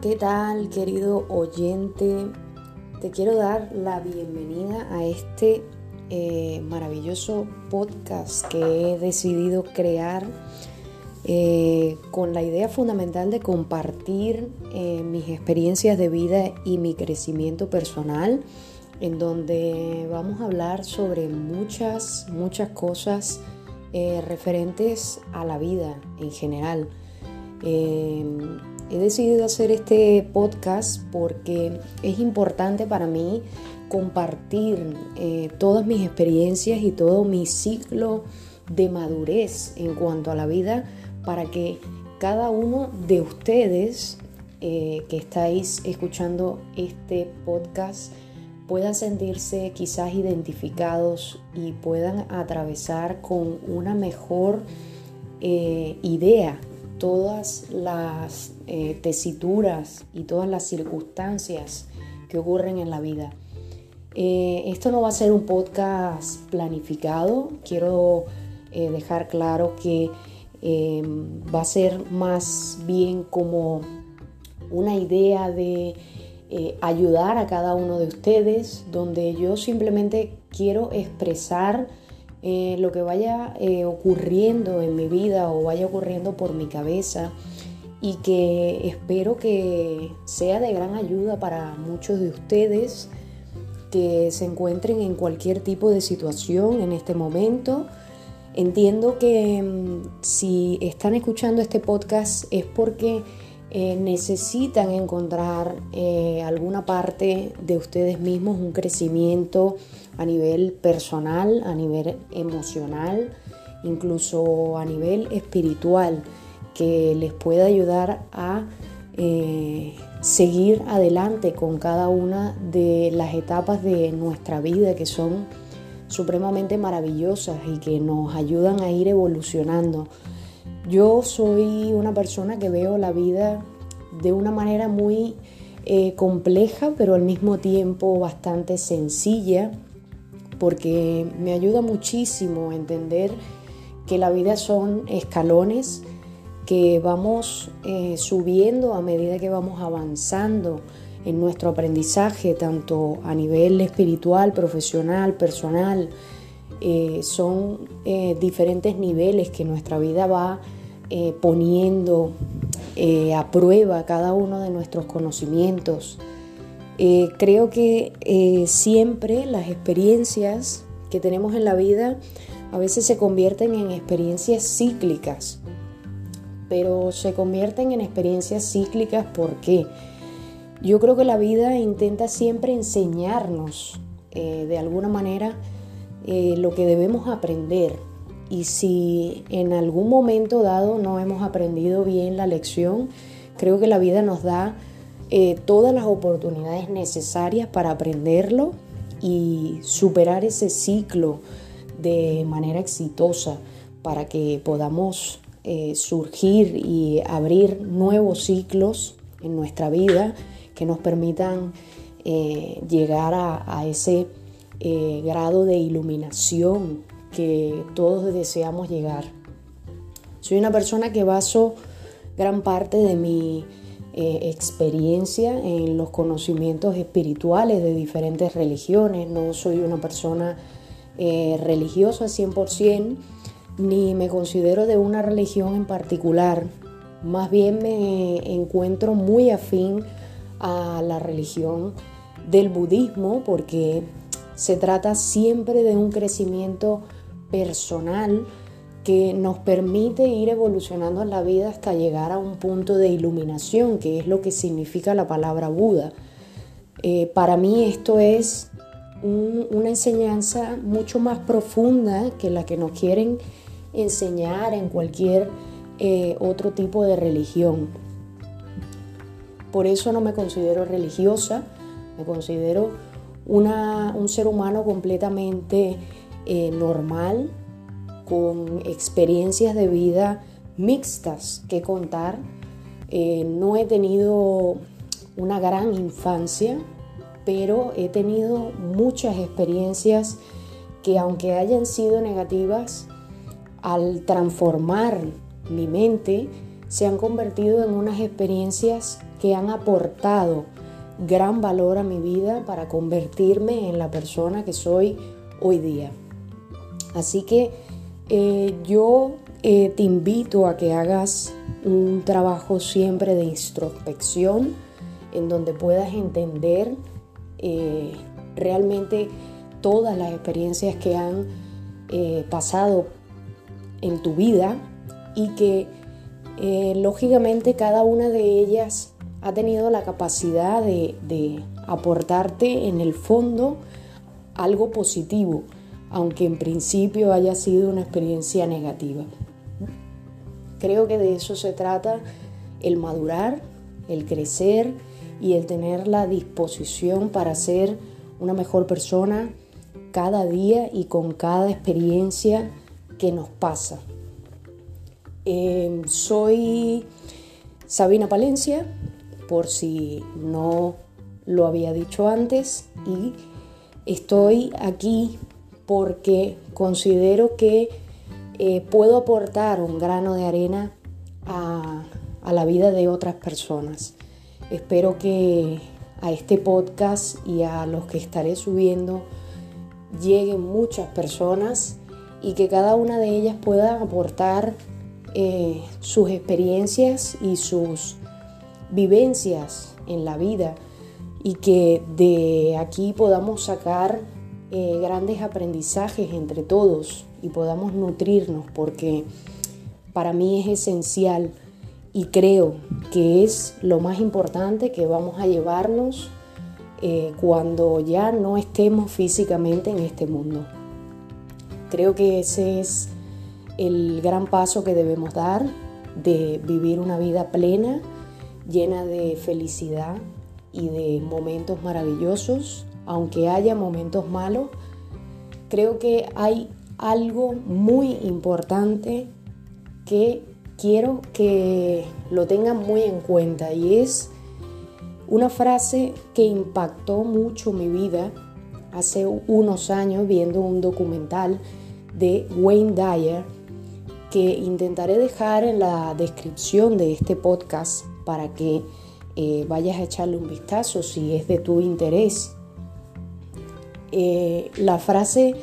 ¿qué tal querido oyente? Te quiero dar la bienvenida a este eh, maravilloso podcast que he decidido crear eh, con la idea fundamental de compartir eh, mis experiencias de vida y mi crecimiento personal, en donde vamos a hablar sobre muchas, muchas cosas referentes a la vida en general. He decidido hacer este podcast porque es importante para mí compartir eh, todas mis experiencias y todo mi ciclo de madurez en cuanto a la vida para que cada uno de ustedes eh, que estáis escuchando este podcast pueda sentirse quizás identificados y puedan atravesar con una mejor eh, idea todas las eh, tesituras y todas las circunstancias que ocurren en la vida. Eh, esto no va a ser un podcast planificado, quiero eh, dejar claro que va a ser más bien como una idea de ayudar a cada uno de ustedes, donde yo simplemente quiero expresar eh, lo que vaya eh, ocurriendo en mi vida o vaya ocurriendo por mi cabeza y que espero que sea de gran ayuda para muchos de ustedes que se encuentren en cualquier tipo de situación en este momento. Entiendo que mm, si están escuchando este podcast es porque eh, necesitan encontrar alguna parte de ustedes mismos, un crecimiento, a nivel personal, a nivel emocional, incluso a nivel espiritual, que les pueda ayudar a eh, seguir adelante con cada una de las etapas de nuestra vida que son supremamente maravillosas y que nos ayudan a ir evolucionando. Yo soy una persona que veo la vida de una manera muy eh, compleja, pero al mismo tiempo bastante sencilla porque me ayuda muchísimo a entender que la vida son escalones que vamos eh, subiendo a medida que vamos avanzando en nuestro aprendizaje, tanto a nivel espiritual, profesional, personal. Eh, son eh, diferentes niveles que nuestra vida va poniendo a prueba cada uno de nuestros conocimientos. Eh, creo que eh, siempre las experiencias que tenemos en la vida a veces se convierten en experiencias cíclicas, pero se convierten en experiencias cíclicas porque yo creo que la vida intenta siempre enseñarnos eh, de alguna manera lo que debemos aprender. Y si en algún momento dado no hemos aprendido bien la lección, creo que la vida nos da eh, todas las oportunidades necesarias para aprenderlo y superar ese ciclo de manera exitosa para que podamos eh, surgir y abrir nuevos ciclos en nuestra vida que nos permitan eh, llegar a, ese grado de iluminación que todos deseamos llegar. Soy una persona que baso gran parte de mi eh, experiencia en los conocimientos espirituales de diferentes religiones. No soy una persona eh, religiosa 100%, ni me considero de una religión en particular. Más bien me encuentro muy afín a la religión del budismo porque se trata siempre de un crecimiento personal que nos permite ir evolucionando en la vida hasta llegar a un punto de iluminación, que es lo que significa la palabra Buda. Eh, para mí esto es una enseñanza mucho más profunda que la que nos quieren enseñar en cualquier eh, otro tipo de religión. Por eso no me considero religiosa, me considero un ser humano completamente eh, normal, con experiencias de vida mixtas que contar. Eh, no he tenido una gran infancia, pero he tenido muchas experiencias que aunque hayan sido negativas, al transformar mi mente, se han convertido en unas experiencias que han aportado gran valor a mi vida para convertirme en la persona que soy hoy día. Así que eh, yo eh, te invito a que hagas un trabajo siempre de introspección en donde puedas entender eh, realmente todas las experiencias que han pasado en tu vida y que lógicamente cada una de ellas ha tenido la capacidad de, aportarte en el fondo algo positivo, aunque en principio haya sido una experiencia negativa. Creo que de eso se trata el madurar, el crecer y el tener la disposición para ser una mejor persona cada día y con cada experiencia que nos pasa. Eh, soy Sabina Palencia, por si no lo había dicho antes y estoy aquí porque considero que eh, puedo aportar un grano de arena a, la vida de otras personas. Espero que a este podcast y a los que estaré subiendo lleguen muchas personas y que cada una de ellas pueda aportar eh, sus experiencias y sus vivencias en la vida y que de aquí podamos sacar eh, grandes aprendizajes entre todos y podamos nutrirnos porque para mí es esencial y creo que es lo más importante que vamos a llevarnos eh, cuando ya no estemos físicamente en este mundo. Creo que ese es el gran paso que debemos dar de vivir una vida plena llena de felicidad y de momentos maravillosos, aunque haya momentos malos, creo que hay algo muy importante que quiero que lo tengan muy en cuenta y es una frase que impactó mucho mi vida hace unos años viendo un documental de Wayne Dyer que intentaré dejar en la descripción de este podcast para que eh, vayas a echarle un vistazo si es de tu interés. Eh, la frase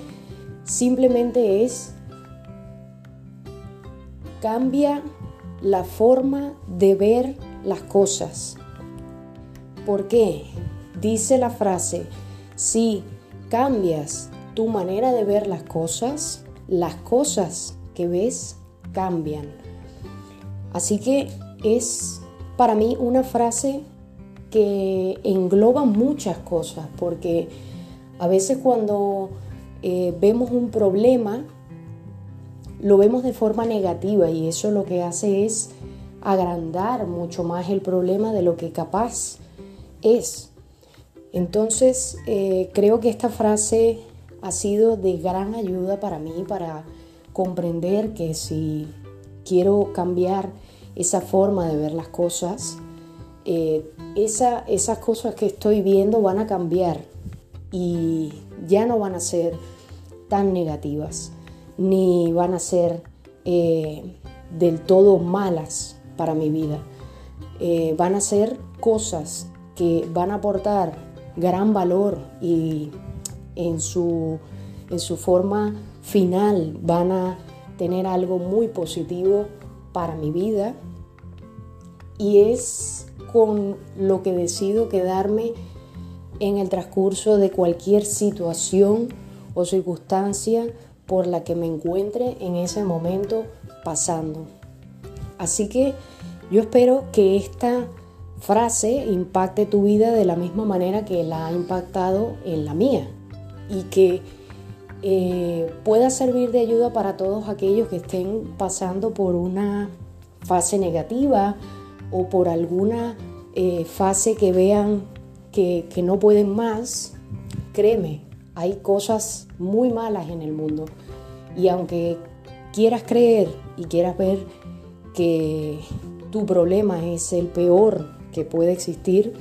simplemente es cambia la forma de ver las cosas. ¿Por qué? Dice la frase, si cambias tu manera de ver las cosas, las cosas que ves cambian. Así que es para mí una frase que engloba muchas cosas, porque a veces cuando eh, vemos un problema, lo vemos de forma negativa y eso lo que hace es agrandar mucho más el problema de lo que capaz es. Entonces, eh, creo que esta frase ha sido de gran ayuda para mí, para comprender que si quiero cambiar esa forma de ver las cosas, eh, esas cosas que estoy viendo van a cambiar y ya no van a ser tan negativas, ni van a ser eh, del todo malas para mi vida. Eh, van a ser cosas que van a aportar gran valor y en su, en su forma final van a tener algo muy positivo para mi vida y es con lo que decido quedarme en el transcurso de cualquier situación o circunstancia por la que me encuentre en ese momento pasando. Así que yo espero que esta frase impacte tu vida de la misma manera que la ha impactado en la mía y que eh, pueda servir de ayuda para todos aquellos que estén pasando por una fase negativa o por alguna eh, fase que vean que, no pueden más, créeme, hay cosas muy malas en el mundo. Y aunque quieras creer y quieras ver que tu problema es el peor que puede existir,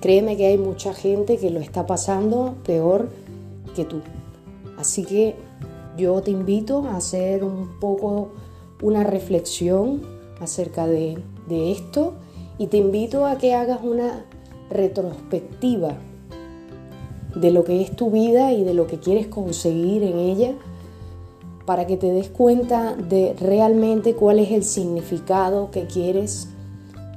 créeme que hay mucha gente que lo está pasando peor que tú. Así que yo te invito a hacer un poco una reflexión acerca de esto y te invito a que hagas una retrospectiva de lo que es tu vida y de lo que quieres conseguir en ella para que te des cuenta de realmente cuál es el significado que quieres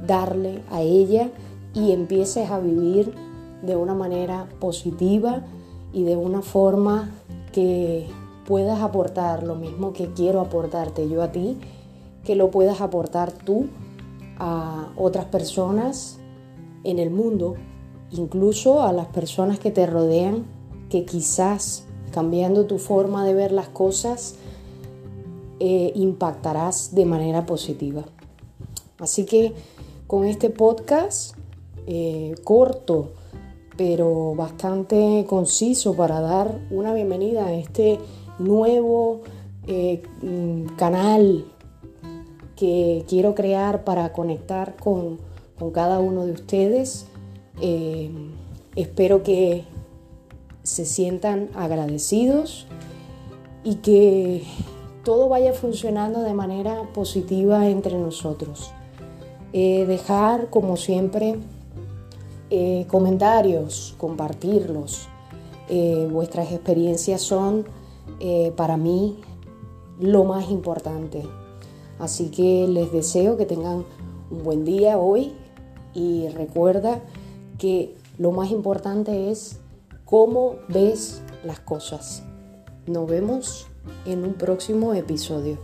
darle a ella y empieces a vivir de una manera positiva y de una forma que puedas aportar lo mismo que quiero aportarte yo a ti, que lo puedas aportar tú a otras personas en el mundo, incluso a las personas que te rodean, que quizás cambiando tu forma de ver las cosas, eh, impactarás de manera positiva. Así que con este podcast eh, corto, pero bastante conciso para dar una bienvenida a este nuevo eh, mm, canal que quiero crear para conectar con, cada uno de ustedes. Eh, espero que se sientan agradecidos y que todo vaya funcionando de manera positiva entre nosotros. Eh, dejar, como siempre, eh, comentarios, compartirlos. vuestras experiencias son para mí lo más importante. Así que les deseo que tengan un buen día hoy y recuerda que lo más importante es cómo ves las cosas. Nos vemos en un próximo episodio.